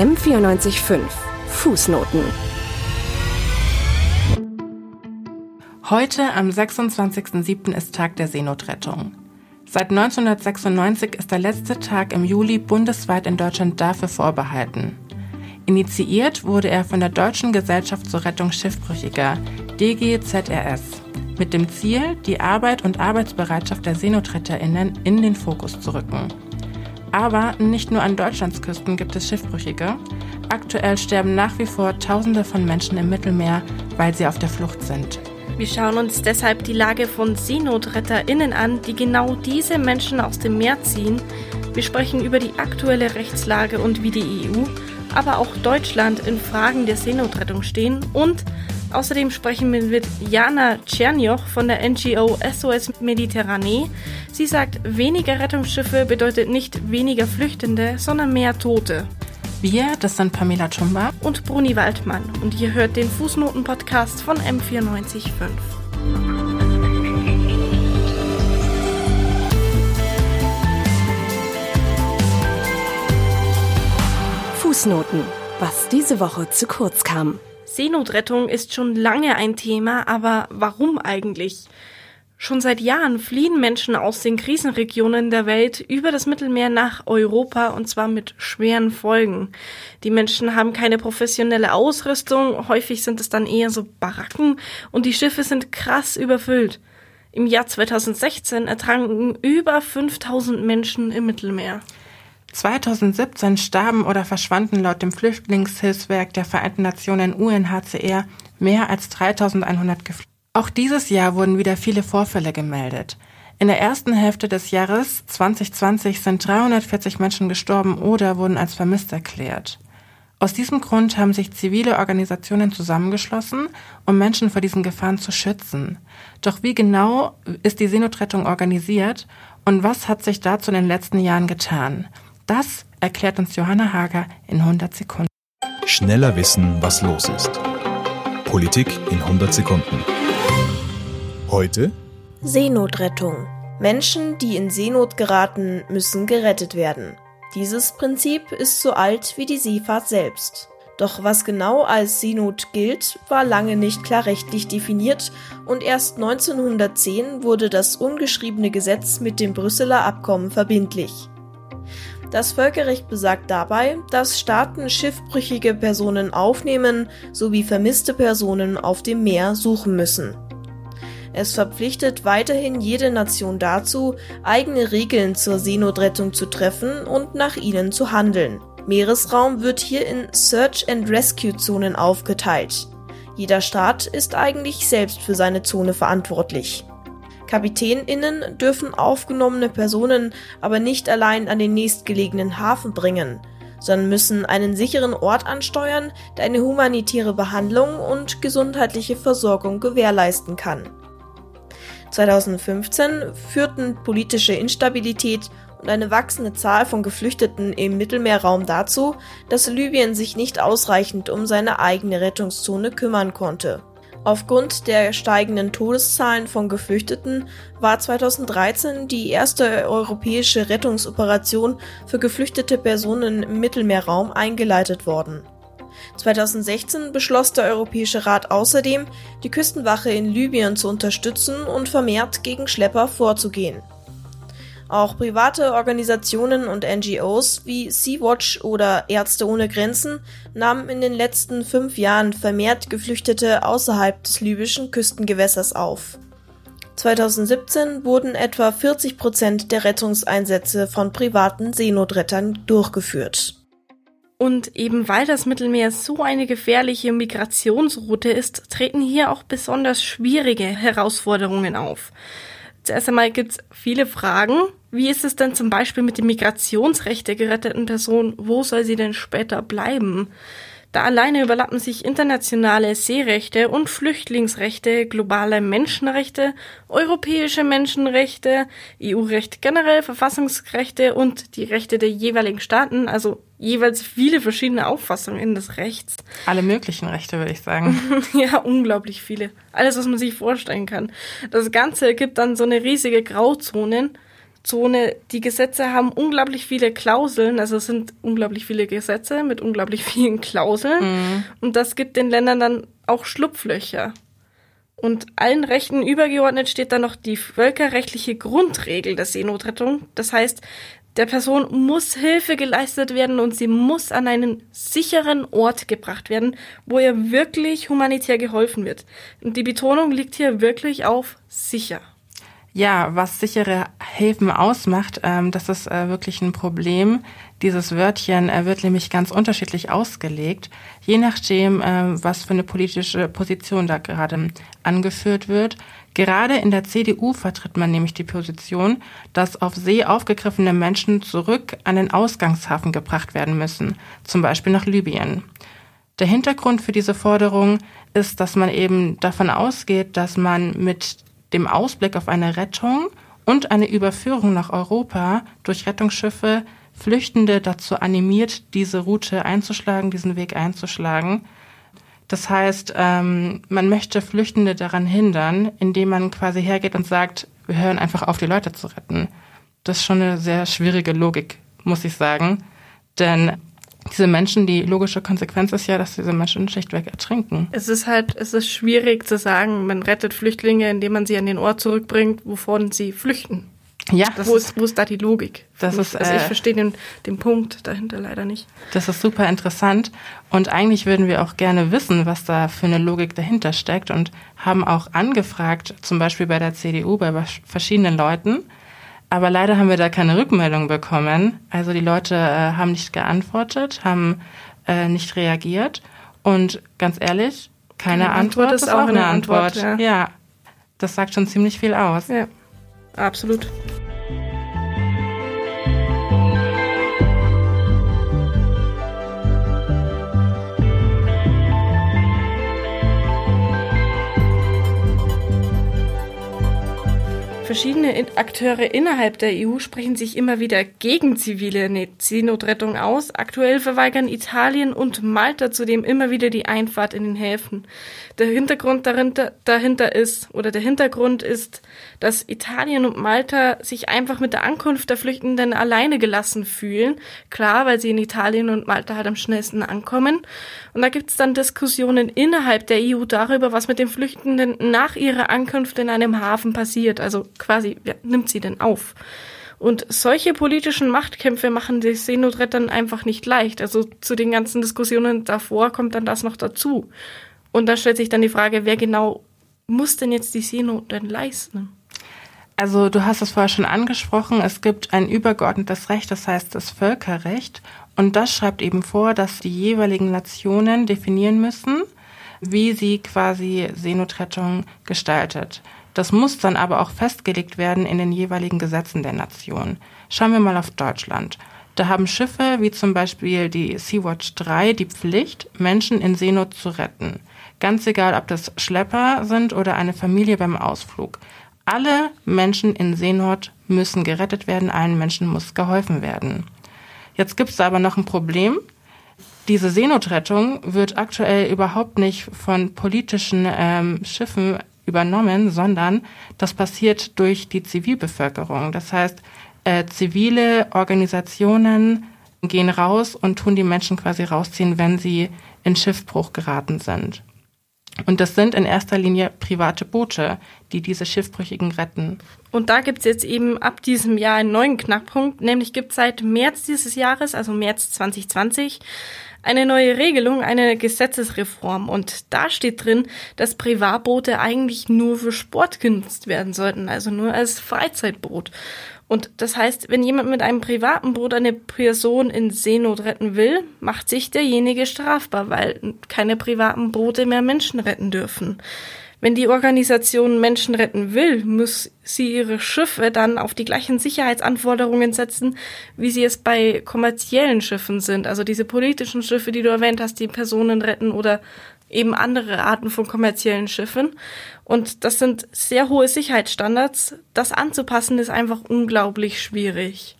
M945 Fußnoten Heute am 26.07. ist Tag der Seenotrettung. Seit 1996 ist der letzte Tag im Juli bundesweit in Deutschland dafür vorbehalten. Initiiert wurde er von der Deutschen Gesellschaft zur Rettung Schiffbrüchiger, DGZRS, mit dem Ziel, die Arbeit und Arbeitsbereitschaft der SeenotretterInnen in den Fokus zu rücken. Aber nicht nur an Deutschlands Küsten gibt es Schiffbrüchige. Aktuell sterben nach wie vor Tausende von Menschen im Mittelmeer, weil sie auf der Flucht sind. Wir schauen uns deshalb die Lage von SeenotretterInnen an, die genau diese Menschen aus dem Meer ziehen. Wir sprechen über die aktuelle Rechtslage und wie die EU, aber auch Deutschland in Fragen der Seenotrettung stehen. Und außerdem sprechen wir mit Jana Czernioch von der NGO SOS Mediterranee. Sie sagt, weniger Rettungsschiffe bedeutet nicht weniger Flüchtende, sondern mehr Tote. Wir, das sind Pamela Chumba und Bruni Waldmann und ihr hört den Fußnoten-Podcast von M945. Fußnoten, was diese Woche zu kurz kam. Seenotrettung ist schon lange ein Thema, aber warum eigentlich? Schon seit Jahren fliehen Menschen aus den Krisenregionen der Welt über das Mittelmeer nach Europa und zwar mit schweren Folgen. Die Menschen haben keine professionelle Ausrüstung, häufig sind es dann eher so Baracken und die Schiffe sind krass überfüllt. Im Jahr 2016 ertranken über 5000 Menschen im Mittelmeer. 2017 starben oder verschwanden laut dem Flüchtlingshilfswerk der Vereinten Nationen UNHCR mehr als 3100 Geflüchtete. Auch dieses Jahr wurden wieder viele Vorfälle gemeldet. In der ersten Hälfte des Jahres 2020 sind 340 Menschen gestorben oder wurden als vermisst erklärt. Aus diesem Grund haben sich zivile Organisationen zusammengeschlossen, um Menschen vor diesen Gefahren zu schützen. Doch wie genau ist die Seenotrettung organisiert und was hat sich dazu in den letzten Jahren getan? Das erklärt uns Johanna Hager in 100 Sekunden. Schneller wissen, was los ist. Politik in 100 Sekunden. Heute Seenotrettung. Menschen, die in Seenot geraten, müssen gerettet werden. Dieses Prinzip ist so alt wie die Seefahrt selbst. Doch was genau als Seenot gilt, war lange nicht klar rechtlich definiert und erst 1910 wurde das ungeschriebene Gesetz mit dem Brüsseler Abkommen verbindlich. Das Völkerrecht besagt dabei, dass Staaten schiffbrüchige Personen aufnehmen sowie vermisste Personen auf dem Meer suchen müssen. Es verpflichtet weiterhin jede Nation dazu, eigene Regeln zur Seenotrettung zu treffen und nach ihnen zu handeln. Meeresraum wird hier in Search and Rescue Zonen aufgeteilt. Jeder Staat ist eigentlich selbst für seine Zone verantwortlich. KapitänInnen dürfen aufgenommene Personen aber nicht allein an den nächstgelegenen Hafen bringen, sondern müssen einen sicheren Ort ansteuern, der eine humanitäre Behandlung und gesundheitliche Versorgung gewährleisten kann. 2015 führten politische Instabilität und eine wachsende Zahl von Geflüchteten im Mittelmeerraum dazu, dass Libyen sich nicht ausreichend um seine eigene Rettungszone kümmern konnte. Aufgrund der steigenden Todeszahlen von Geflüchteten war 2013 die erste europäische Rettungsoperation für geflüchtete Personen im Mittelmeerraum eingeleitet worden 2016 beschloss der Europäische Rat außerdem, die Küstenwache in Libyen zu unterstützen und vermehrt gegen Schlepper vorzugehen. Auch private Organisationen und NGOs wie Sea-Watch oder Ärzte ohne Grenzen nahmen in den letzten fünf Jahren vermehrt Geflüchtete außerhalb des libyschen Küstengewässers auf. 2017 wurden etwa 40 Prozent der Rettungseinsätze von privaten Seenotrettern durchgeführt. Und eben weil das Mittelmeer so eine gefährliche Migrationsroute ist, treten hier auch besonders schwierige Herausforderungen auf. Zuerst einmal gibt es viele Fragen. Wie ist es denn zum Beispiel mit dem Migrationsrecht der geretteten Person? Wo soll sie denn später bleiben? Da alleine überlappen sich internationale Seerechte und Flüchtlingsrechte, globale Menschenrechte, europäische Menschenrechte, EU-Recht generell, Verfassungsrechte und die Rechte der jeweiligen Staaten, also jeweils viele verschiedene Auffassungen des Rechts. Alle möglichen Rechte, würde ich sagen. ja, unglaublich viele. Alles, was man sich vorstellen kann. Das Ganze ergibt dann so eine riesige Grauzone, Zone. Die Gesetze haben unglaublich viele Klauseln, also es sind unglaublich viele Gesetze mit unglaublich vielen Klauseln. Mhm. Und das gibt den Ländern dann auch Schlupflöcher. Und allen Rechten übergeordnet steht dann noch die völkerrechtliche Grundregel der Seenotrettung. Das heißt, der Person muss Hilfe geleistet werden und sie muss an einen sicheren Ort gebracht werden, wo ihr wirklich humanitär geholfen wird. Und die Betonung liegt hier wirklich auf sicher. Ja, was sichere Häfen ausmacht, ähm, das ist äh, wirklich ein Problem. Dieses Wörtchen äh, wird nämlich ganz unterschiedlich ausgelegt, je nachdem, äh, was für eine politische Position da gerade angeführt wird. Gerade in der CDU vertritt man nämlich die Position, dass auf See aufgegriffene Menschen zurück an den Ausgangshafen gebracht werden müssen, zum Beispiel nach Libyen. Der Hintergrund für diese Forderung ist, dass man eben davon ausgeht, dass man mit dem Ausblick auf eine Rettung und eine Überführung nach Europa durch Rettungsschiffe Flüchtende dazu animiert, diese Route einzuschlagen, diesen Weg einzuschlagen. Das heißt, ähm, man möchte Flüchtende daran hindern, indem man quasi hergeht und sagt, wir hören einfach auf, die Leute zu retten. Das ist schon eine sehr schwierige Logik, muss ich sagen. Denn diese Menschen, die logische Konsequenz ist ja, dass diese Menschen schlichtweg ertrinken. Es ist halt, es ist schwierig zu sagen, man rettet Flüchtlinge, indem man sie an den Ort zurückbringt, wovon sie flüchten. Ja. wo, ist, wo ist da die Logik? Das ist, also ich äh, verstehe den, den Punkt dahinter leider nicht. Das ist super interessant. Und eigentlich würden wir auch gerne wissen, was da für eine Logik dahinter steckt und haben auch angefragt, zum Beispiel bei der CDU, bei verschiedenen Leuten, aber leider haben wir da keine Rückmeldung bekommen. Also die Leute äh, haben nicht geantwortet, haben äh, nicht reagiert. Und ganz ehrlich, keine eine Antwort, Antwort ist auch eine Antwort. Antwort. Ja. ja, das sagt schon ziemlich viel aus. Ja, absolut. Verschiedene Akteure innerhalb der EU sprechen sich immer wieder gegen zivile Seenotrettung aus. Aktuell verweigern Italien und Malta zudem immer wieder die Einfahrt in den Häfen. Der Hintergrund dahinter, dahinter ist, oder der Hintergrund ist, dass Italien und Malta sich einfach mit der Ankunft der Flüchtenden alleine gelassen fühlen. Klar, weil sie in Italien und Malta halt am schnellsten ankommen. Und da gibt es dann Diskussionen innerhalb der EU darüber, was mit den Flüchtenden nach ihrer Ankunft in einem Hafen passiert. Also quasi, wer nimmt sie denn auf? Und solche politischen Machtkämpfe machen die Seenotrettern einfach nicht leicht. Also zu den ganzen Diskussionen davor kommt dann das noch dazu. Und da stellt sich dann die Frage, wer genau muss denn jetzt die Seenot denn leisten? Also du hast es vorher schon angesprochen, es gibt ein übergeordnetes Recht, das heißt das Völkerrecht. Und das schreibt eben vor, dass die jeweiligen Nationen definieren müssen, wie sie quasi Seenotrettung gestaltet. Das muss dann aber auch festgelegt werden in den jeweiligen Gesetzen der Nation. Schauen wir mal auf Deutschland. Da haben Schiffe wie zum Beispiel die Sea-Watch 3 die Pflicht, Menschen in Seenot zu retten. Ganz egal, ob das Schlepper sind oder eine Familie beim Ausflug. Alle Menschen in Seenot müssen gerettet werden, allen Menschen muss geholfen werden. Jetzt gibt es aber noch ein Problem. Diese Seenotrettung wird aktuell überhaupt nicht von politischen ähm, Schiffen übernommen, sondern das passiert durch die Zivilbevölkerung. Das heißt, äh, zivile Organisationen gehen raus und tun die Menschen quasi rausziehen, wenn sie in Schiffbruch geraten sind. Und das sind in erster Linie private Boote, die diese Schiffbrüchigen retten. Und da gibt's jetzt eben ab diesem Jahr einen neuen Knackpunkt, nämlich gibt seit März dieses Jahres, also März 2020, eine neue Regelung, eine Gesetzesreform. Und da steht drin, dass Privatboote eigentlich nur für Sport genutzt werden sollten, also nur als Freizeitboot. Und das heißt, wenn jemand mit einem privaten Boot eine Person in Seenot retten will, macht sich derjenige strafbar, weil keine privaten Boote mehr Menschen retten dürfen. Wenn die Organisation Menschen retten will, muss sie ihre Schiffe dann auf die gleichen Sicherheitsanforderungen setzen, wie sie es bei kommerziellen Schiffen sind. Also diese politischen Schiffe, die du erwähnt hast, die Personen retten oder eben andere Arten von kommerziellen Schiffen. Und das sind sehr hohe Sicherheitsstandards. Das anzupassen ist einfach unglaublich schwierig.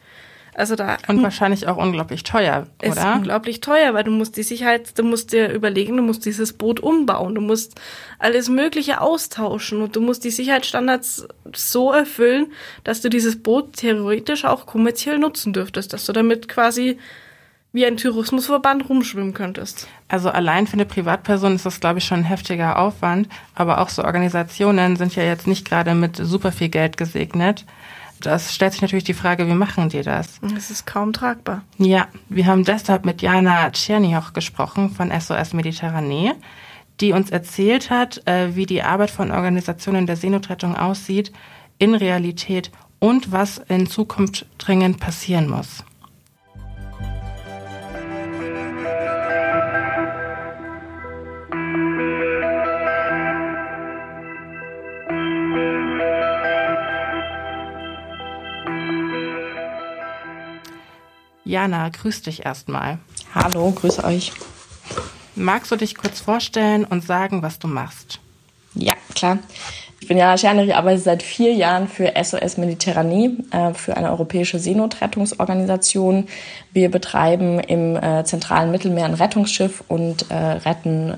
Also da und wahrscheinlich auch unglaublich teuer, oder? Ist unglaublich teuer, weil du musst die Sicherheit, du musst dir überlegen, du musst dieses Boot umbauen, du musst alles Mögliche austauschen und du musst die Sicherheitsstandards so erfüllen, dass du dieses Boot theoretisch auch kommerziell nutzen dürftest, dass du damit quasi wie ein Tourismusverband rumschwimmen könntest. Also allein für eine Privatperson ist das, glaube ich, schon ein heftiger Aufwand. Aber auch so Organisationen sind ja jetzt nicht gerade mit super viel Geld gesegnet. Das stellt sich natürlich die Frage, wie machen die das? Das ist kaum tragbar. Ja, wir haben deshalb mit Jana Tschernioch gesprochen von SOS Mediterranee, die uns erzählt hat, äh, wie die Arbeit von Organisationen der Seenotrettung aussieht in Realität und was in Zukunft dringend passieren muss. Jana, grüß dich erstmal. Hallo, grüß euch. Magst du dich kurz vorstellen und sagen, was du machst? Ja, klar. Ich bin Jana Scherner, ich arbeite seit vier Jahren für SOS Mediterranee, äh, für eine europäische Seenotrettungsorganisation. Wir betreiben im äh, zentralen Mittelmeer ein Rettungsschiff und äh, retten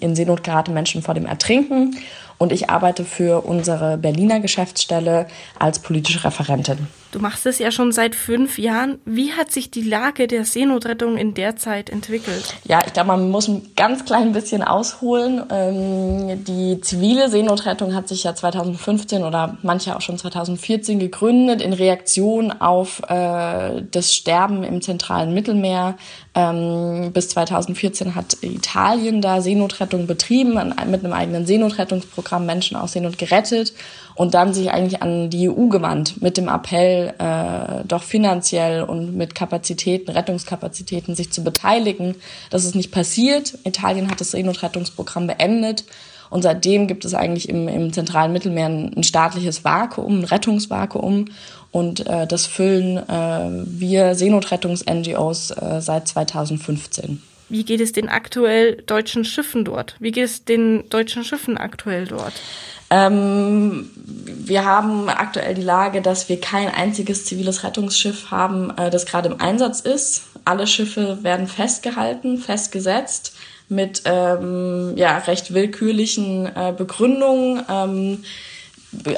in Seenot geratene Menschen vor dem Ertrinken. Und ich arbeite für unsere Berliner Geschäftsstelle als politische Referentin. Du machst es ja schon seit fünf Jahren. Wie hat sich die Lage der Seenotrettung in der Zeit entwickelt? Ja, ich glaube, man muss ein ganz klein bisschen ausholen. Ähm, die zivile Seenotrettung hat sich ja 2015 oder manche auch schon 2014 gegründet in Reaktion auf äh, das Sterben im zentralen Mittelmeer. Ähm, bis 2014 hat Italien da Seenotrettung betrieben, mit einem eigenen Seenotrettungsprogramm Menschen aus Seenot gerettet und dann sich eigentlich an die EU gewandt mit dem Appell, äh, doch finanziell und mit Kapazitäten, Rettungskapazitäten sich zu beteiligen. Das ist nicht passiert. Italien hat das Seenotrettungsprogramm beendet. Und seitdem gibt es eigentlich im, im zentralen Mittelmeer ein, ein staatliches Vakuum, ein Rettungsvakuum. Und äh, das füllen äh, wir Seenotrettungs-NGOs äh, seit 2015. Wie geht es den aktuell deutschen Schiffen dort? Wie geht es den deutschen Schiffen aktuell dort? Ähm, wir haben aktuell die Lage, dass wir kein einziges ziviles Rettungsschiff haben, äh, das gerade im Einsatz ist. Alle Schiffe werden festgehalten, festgesetzt mit ähm, ja, recht willkürlichen äh, Begründungen. Ähm,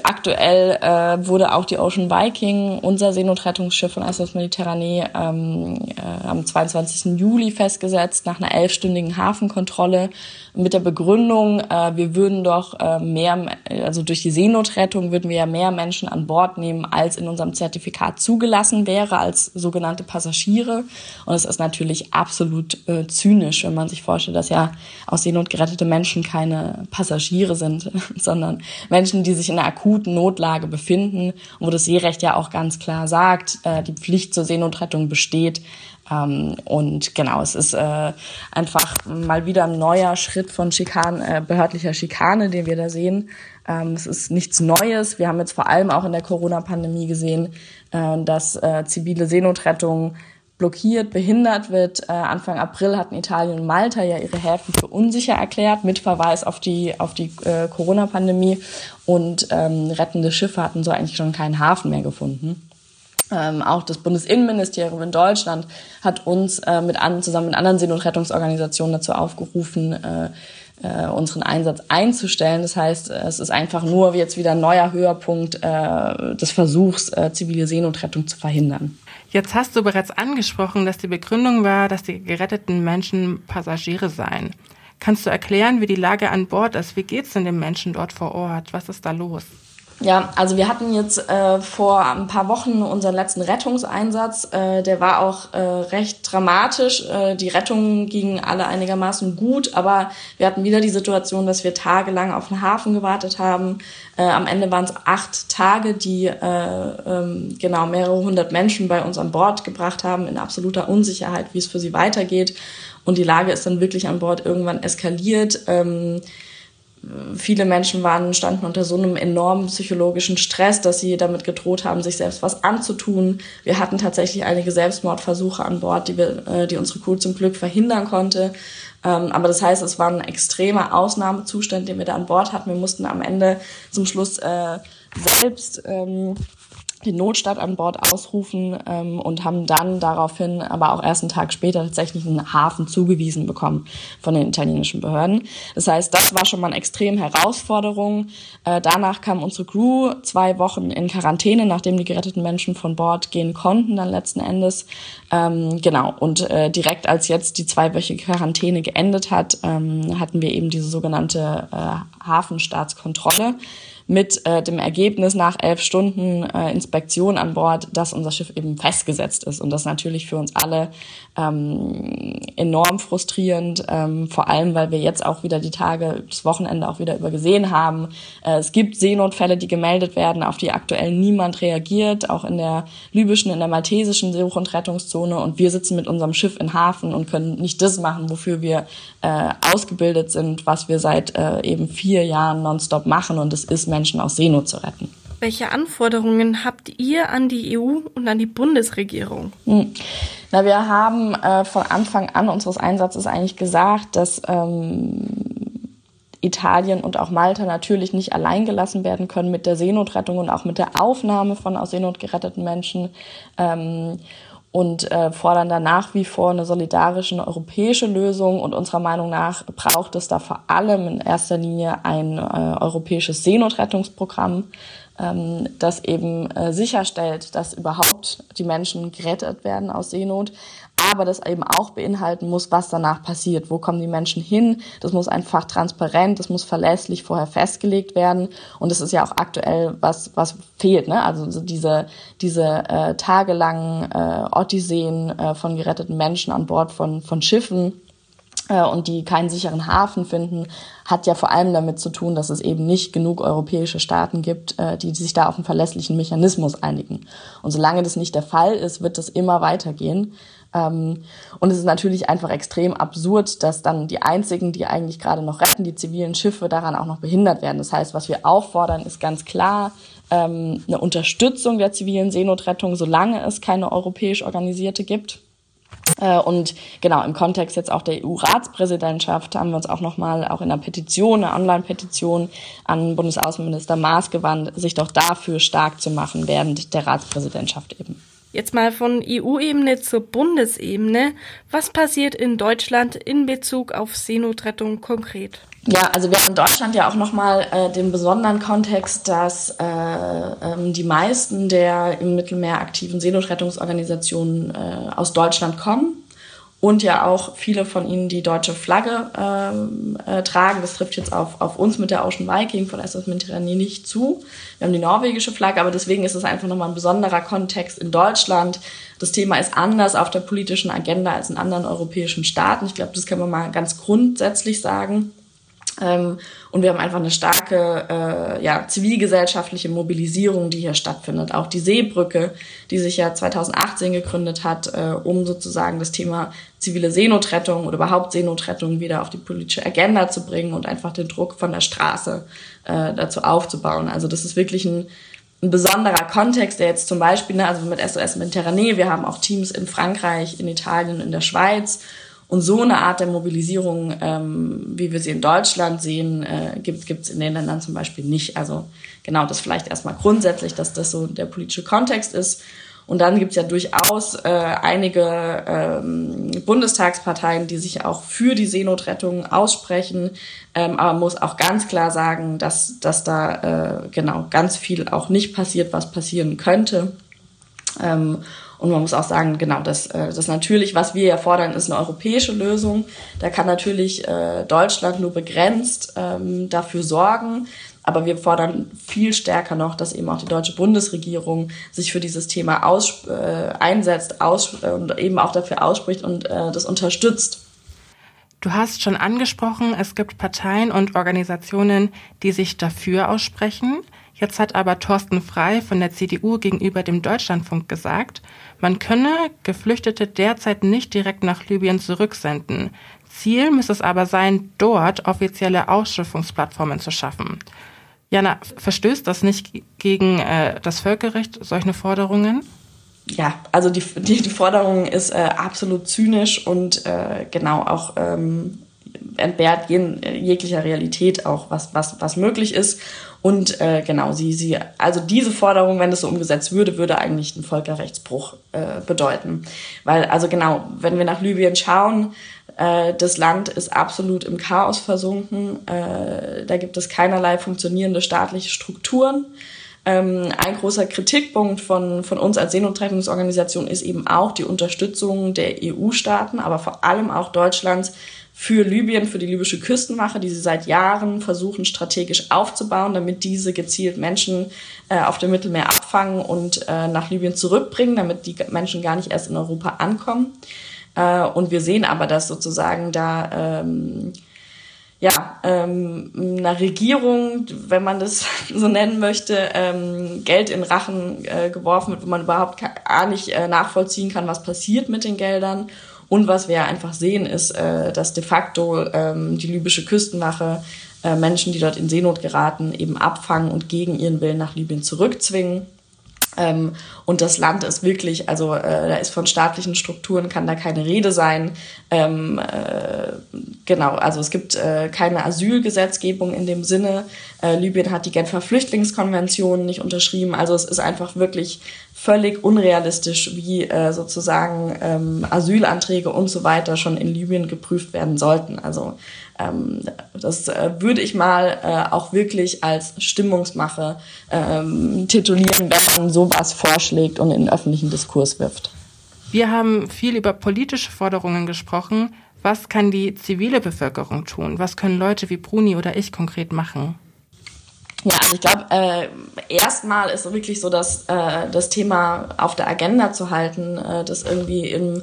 aktuell äh, wurde auch die Ocean Viking, unser Seenotrettungsschiff von SOS Mediterranee, ähm, äh, am 22. Juli festgesetzt nach einer elfstündigen Hafenkontrolle mit der Begründung, äh, wir würden doch äh, mehr, also durch die Seenotrettung würden wir ja mehr Menschen an Bord nehmen, als in unserem Zertifikat zugelassen wäre, als sogenannte Passagiere. Und es ist natürlich absolut äh, zynisch, wenn man sich vorstellt, dass ja aus Seenot gerettete Menschen keine Passagiere sind, sondern Menschen, die sich in einer akuten Notlage befinden, wo das Seerecht ja auch ganz klar sagt, äh, die Pflicht zur Seenotrettung besteht, ähm, und genau, es ist äh, einfach mal wieder ein neuer Schritt von Schikan, äh, behördlicher Schikane, den wir da sehen. Ähm, es ist nichts Neues. Wir haben jetzt vor allem auch in der Corona-Pandemie gesehen, äh, dass äh, zivile Seenotrettung blockiert, behindert wird. Äh, Anfang April hatten Italien und Malta ja ihre Häfen für unsicher erklärt, mit Verweis auf die, auf die äh, Corona-Pandemie. Und ähm, rettende Schiffe hatten so eigentlich schon keinen Hafen mehr gefunden. Ähm, auch das Bundesinnenministerium in Deutschland hat uns äh, mit an, zusammen mit anderen Seenotrettungsorganisationen dazu aufgerufen, äh, äh, unseren Einsatz einzustellen. Das heißt, es ist einfach nur jetzt wieder ein neuer Höhepunkt äh, des Versuchs, äh, zivile Seenotrettung zu verhindern. Jetzt hast du bereits angesprochen, dass die Begründung war, dass die geretteten Menschen Passagiere seien. Kannst du erklären, wie die Lage an Bord ist? Wie geht es denn den Menschen dort vor Ort? Was ist da los? Ja, also wir hatten jetzt äh, vor ein paar Wochen unseren letzten Rettungseinsatz. Äh, der war auch äh, recht dramatisch. Äh, die Rettungen gingen alle einigermaßen gut, aber wir hatten wieder die Situation, dass wir tagelang auf den Hafen gewartet haben. Äh, am Ende waren es acht Tage, die äh, ähm, genau mehrere hundert Menschen bei uns an Bord gebracht haben, in absoluter Unsicherheit, wie es für sie weitergeht. Und die Lage ist dann wirklich an Bord irgendwann eskaliert. Ähm, viele Menschen waren, standen unter so einem enormen psychologischen Stress, dass sie damit gedroht haben, sich selbst was anzutun. Wir hatten tatsächlich einige Selbstmordversuche an Bord, die, wir, äh, die unsere Crew zum Glück verhindern konnte. Ähm, aber das heißt, es war ein extremer Ausnahmezustand, den wir da an Bord hatten. Wir mussten am Ende zum Schluss äh, selbst ähm, den Notstand an Bord ausrufen ähm, und haben dann daraufhin aber auch erst einen Tag später tatsächlich einen Hafen zugewiesen bekommen von den italienischen Behörden. Das heißt, das war schon mal eine extrem Herausforderung. Äh, danach kam unsere Crew zwei Wochen in Quarantäne, nachdem die geretteten Menschen von Bord gehen konnten, dann letzten Endes. Ähm, genau, und äh, direkt als jetzt die zweiwöchige Quarantäne geendet hat, ähm, hatten wir eben diese sogenannte äh, Hafenstaatskontrolle mit äh, dem Ergebnis nach elf Stunden äh, Inspektion an Bord, dass unser Schiff eben festgesetzt ist. Und das natürlich für uns alle ähm, enorm frustrierend, ähm, vor allem weil wir jetzt auch wieder die Tage, das Wochenende auch wieder übergesehen haben. Äh, es gibt Seenotfälle, die gemeldet werden, auf die aktuell niemand reagiert, auch in der libyschen, in der maltesischen Such- und Rettungszone. Und wir sitzen mit unserem Schiff in Hafen und können nicht das machen, wofür wir äh, ausgebildet sind, was wir seit äh, eben vier Jahren nonstop machen. Und es ist Menschen aus Seenot zu retten. Welche Anforderungen habt ihr an die EU und an die Bundesregierung? Hm. Na, wir haben äh, von Anfang an unseres Einsatzes eigentlich gesagt, dass ähm, Italien und auch Malta natürlich nicht allein gelassen werden können mit der Seenotrettung und auch mit der Aufnahme von aus Seenot geretteten Menschen. Ähm, und äh, fordern da nach wie vor eine solidarische eine europäische Lösung. Und unserer Meinung nach braucht es da vor allem in erster Linie ein äh, europäisches Seenotrettungsprogramm, ähm, das eben äh, sicherstellt, dass überhaupt die Menschen gerettet werden aus Seenot, aber das eben auch beinhalten muss, was danach passiert. Wo kommen die Menschen hin? Das muss einfach transparent, das muss verlässlich vorher festgelegt werden. Und das ist ja auch aktuell was, was fehlt. Ne? Also so diese, diese äh, tagelangen äh, Odysseen äh, von geretteten Menschen an Bord von, von Schiffen, äh, und die keinen sicheren Hafen finden, hat ja vor allem damit zu tun, dass es eben nicht genug europäische Staaten gibt, äh, die sich da auf einen verlässlichen Mechanismus einigen. Und solange das nicht der Fall ist, wird das immer weitergehen. Ähm, und es ist natürlich einfach extrem absurd, dass dann die einzigen, die eigentlich gerade noch retten, die zivilen Schiffe, daran auch noch behindert werden. Das heißt, was wir auffordern, ist ganz klar ähm, eine Unterstützung der zivilen Seenotrettung, solange es keine europäisch organisierte gibt. Äh, und genau, im Kontext jetzt auch der EU-Ratspräsidentschaft haben wir uns auch nochmal auch in einer Petition, einer Online-Petition an Bundesaußenminister Maas gewandt, sich doch dafür stark zu machen während der Ratspräsidentschaft eben. Jetzt mal von EU-Ebene zur Bundesebene. Was passiert in Deutschland in Bezug auf Seenotrettung konkret? Ja, also wir haben in Deutschland ja auch nochmal äh, den besonderen Kontext, dass äh, ähm, die meisten der im Mittelmeer aktiven Seenotrettungsorganisationen äh, aus Deutschland kommen und ja auch viele von ihnen die deutsche Flagge ähm, äh, tragen. Das trifft jetzt auf, auf uns mit der Ocean Viking von SS Mediterranee nicht zu. Wir haben die norwegische Flagge, aber deswegen ist es einfach nochmal ein besonderer Kontext in Deutschland. Das Thema ist anders auf der politischen Agenda als in anderen europäischen Staaten. Ich glaube, das kann man mal ganz grundsätzlich sagen. Ähm, und wir haben einfach eine starke äh, ja, zivilgesellschaftliche Mobilisierung, die hier stattfindet. Auch die Seebrücke, die sich ja 2018 gegründet hat, äh, um sozusagen das Thema zivile Seenotrettung oder überhaupt Seenotrettung wieder auf die politische Agenda zu bringen und einfach den Druck von der Straße äh, dazu aufzubauen. Also das ist wirklich ein, ein besonderer Kontext, der jetzt zum Beispiel, ne, also mit SOS Mediterranee, wir haben auch Teams in Frankreich, in Italien, in der Schweiz und so eine Art der Mobilisierung, ähm, wie wir sie in Deutschland sehen, äh, gibt es in den Ländern zum Beispiel nicht. Also genau das vielleicht erstmal grundsätzlich, dass das so der politische Kontext ist. Und dann gibt es ja durchaus äh, einige ähm, Bundestagsparteien, die sich auch für die Seenotrettung aussprechen. Ähm, aber man muss auch ganz klar sagen, dass, dass da äh, genau ganz viel auch nicht passiert, was passieren könnte. Ähm, und man muss auch sagen, genau, das, äh, das natürlich, was wir ja fordern, ist eine europäische Lösung. Da kann natürlich äh, Deutschland nur begrenzt ähm, dafür sorgen. Aber wir fordern viel stärker noch, dass eben auch die deutsche Bundesregierung sich für dieses Thema aus, äh, einsetzt aus, äh, und eben auch dafür ausspricht und äh, das unterstützt. Du hast schon angesprochen, es gibt Parteien und Organisationen, die sich dafür aussprechen. Jetzt hat aber Thorsten Frei von der CDU gegenüber dem Deutschlandfunk gesagt, man könne Geflüchtete derzeit nicht direkt nach Libyen zurücksenden. Ziel müsse es aber sein, dort offizielle Ausschiffungsplattformen zu schaffen. Jana, verstößt das nicht gegen äh, das Völkerrecht, solche Forderungen? Ja, also die, die, die Forderung ist äh, absolut zynisch und äh, genau auch ähm, entbehrt jeglicher Realität auch, was, was, was möglich ist. Und äh, genau, sie, sie, also diese Forderung, wenn das so umgesetzt würde, würde eigentlich einen Völkerrechtsbruch äh, bedeuten. Weil, also genau, wenn wir nach Libyen schauen, äh, das Land ist absolut im Chaos versunken. Äh, da gibt es keinerlei funktionierende staatliche Strukturen. Ähm, ein großer Kritikpunkt von, von uns als Seenotrettungsorganisation ist eben auch die Unterstützung der EU-Staaten, aber vor allem auch Deutschlands für Libyen, für die libysche Küstenwache, die sie seit Jahren versuchen strategisch aufzubauen, damit diese gezielt Menschen äh, auf dem Mittelmeer abfangen und äh, nach Libyen zurückbringen, damit die Menschen gar nicht erst in Europa ankommen. Äh, und wir sehen aber, dass sozusagen da ähm, ja, ähm, einer Regierung, wenn man das so nennen möchte, ähm, Geld in Rachen äh, geworfen wird, wo man überhaupt gar nicht äh, nachvollziehen kann, was passiert mit den Geldern. Und was wir einfach sehen, ist, äh, dass de facto ähm, die libysche Küstenwache äh, Menschen, die dort in Seenot geraten, eben abfangen und gegen ihren Willen nach Libyen zurückzwingen. Ähm, und das Land ist wirklich, also äh, da ist von staatlichen Strukturen kann da keine Rede sein. Ähm, äh, genau, also es gibt äh, keine Asylgesetzgebung in dem Sinne. Äh, Libyen hat die Genfer Flüchtlingskonvention nicht unterschrieben. Also es ist einfach wirklich völlig unrealistisch, wie äh, sozusagen ähm, Asylanträge und so weiter schon in Libyen geprüft werden sollten. Also ähm, das äh, würde ich mal äh, auch wirklich als Stimmungsmache ähm, titulieren, wenn man sowas vorschlägt und in den öffentlichen Diskurs wirft. Wir haben viel über politische Forderungen gesprochen. Was kann die zivile Bevölkerung tun? Was können Leute wie Bruni oder ich konkret machen? Ja, also ich glaube, äh, erstmal ist wirklich so, dass äh, das Thema auf der Agenda zu halten, äh, das irgendwie im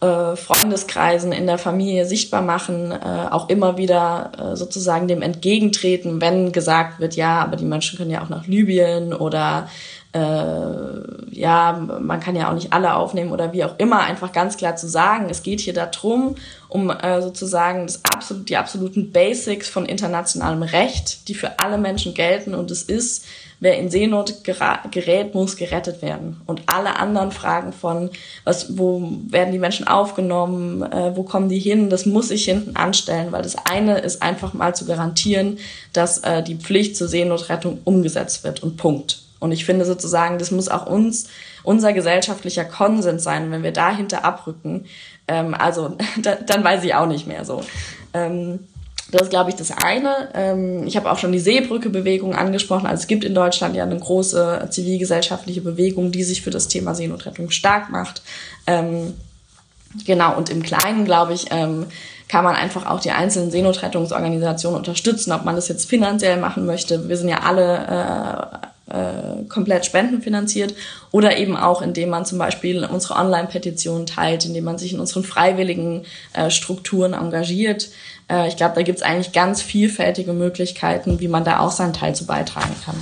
äh, Freundeskreisen, in der Familie sichtbar machen, äh, auch immer wieder äh, sozusagen dem entgegentreten, wenn gesagt wird, ja, aber die Menschen können ja auch nach Libyen oder äh, ja, man kann ja auch nicht alle aufnehmen oder wie auch immer, einfach ganz klar zu sagen, es geht hier darum, um äh, sozusagen das absolut, die absoluten Basics von internationalem Recht, die für alle Menschen gelten und es ist, wer in Seenot gerät, muss gerettet werden. Und alle anderen Fragen von, was, wo werden die Menschen aufgenommen, äh, wo kommen die hin, das muss ich hinten anstellen, weil das eine ist einfach mal zu garantieren, dass äh, die Pflicht zur Seenotrettung umgesetzt wird und Punkt. Und ich finde sozusagen, das muss auch uns, unser gesellschaftlicher Konsens sein, wenn wir dahinter abrücken. Ähm, also, da, dann weiß ich auch nicht mehr so. Ähm, das ist, glaube ich, das eine. Ähm, ich habe auch schon die Seebrücke-Bewegung angesprochen. Also es gibt in Deutschland ja eine große zivilgesellschaftliche Bewegung, die sich für das Thema Seenotrettung stark macht. Ähm, genau, und im Kleinen, glaube ich, ähm, kann man einfach auch die einzelnen Seenotrettungsorganisationen unterstützen, ob man das jetzt finanziell machen möchte. Wir sind ja alle äh, komplett spendenfinanziert oder eben auch, indem man zum Beispiel unsere Online-Petitionen teilt, indem man sich in unseren freiwilligen äh, Strukturen engagiert. Äh, ich glaube, da gibt es eigentlich ganz vielfältige Möglichkeiten, wie man da auch seinen Teil zu beitragen kann.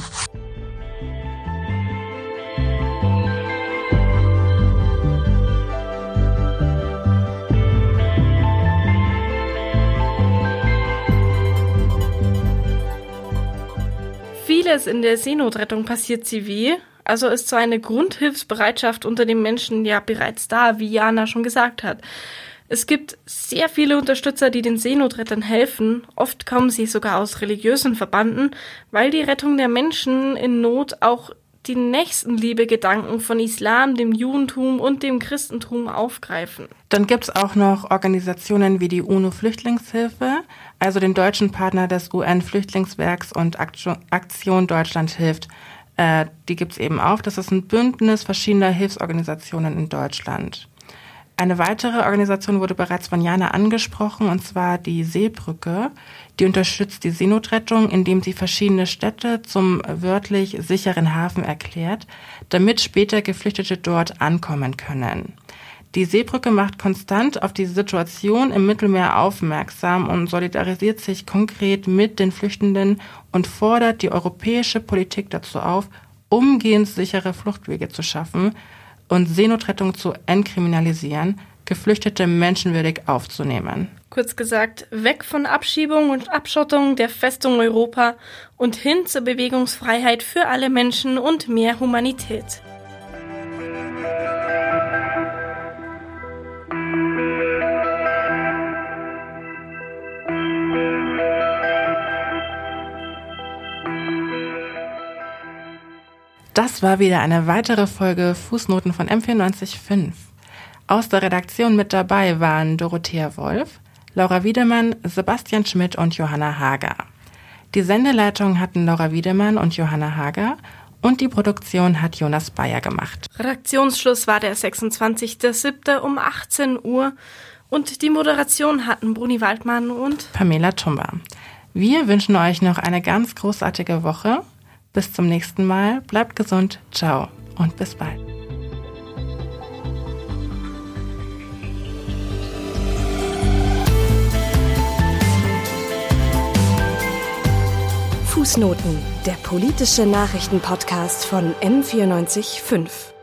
Vieles in der Seenotrettung passiert zivil, also ist so eine Grundhilfsbereitschaft unter den Menschen ja bereits da, wie Jana schon gesagt hat. Es gibt sehr viele Unterstützer, die den Seenotrettern helfen. Oft kommen sie sogar aus religiösen Verbanden, weil die Rettung der Menschen in Not auch die Nächstenliebe-Gedanken von Islam, dem Judentum und dem Christentum aufgreifen. Dann gibt's auch noch Organisationen wie die UNO-Flüchtlingshilfe, also den deutschen Partner des UN-Flüchtlingswerks und Aktion Deutschland hilft. Äh, die gibt's eben auch. Das ist ein Bündnis verschiedener Hilfsorganisationen in Deutschland. Eine weitere Organisation wurde bereits von Jana angesprochen, und zwar die Seebrücke. Die unterstützt die Seenotrettung, indem sie verschiedene Städte zum wörtlich sicheren Hafen erklärt, damit später Geflüchtete dort ankommen können. Die Seebrücke macht konstant auf die Situation im Mittelmeer aufmerksam und solidarisiert sich konkret mit den Flüchtenden und fordert die europäische Politik dazu auf, umgehend sichere Fluchtwege zu schaffen, und Seenotrettung zu entkriminalisieren, Geflüchtete menschenwürdig aufzunehmen. Kurz gesagt, weg von Abschiebung und Abschottung der Festung Europa und hin zur Bewegungsfreiheit für alle Menschen und mehr Humanität. Das war wieder eine weitere Folge Fußnoten von M945. Aus der Redaktion mit dabei waren Dorothea Wolf, Laura Wiedemann, Sebastian Schmidt und Johanna Hager. Die Sendeleitung hatten Laura Wiedemann und Johanna Hager und die Produktion hat Jonas Bayer gemacht. Redaktionsschluss war der 26.07. um 18 Uhr und die Moderation hatten Bruni Waldmann und Pamela Tumba. Wir wünschen euch noch eine ganz großartige Woche. Bis zum nächsten Mal. Bleibt gesund. Ciao und bis bald. Fußnoten, der politische Nachrichtenpodcast von M945.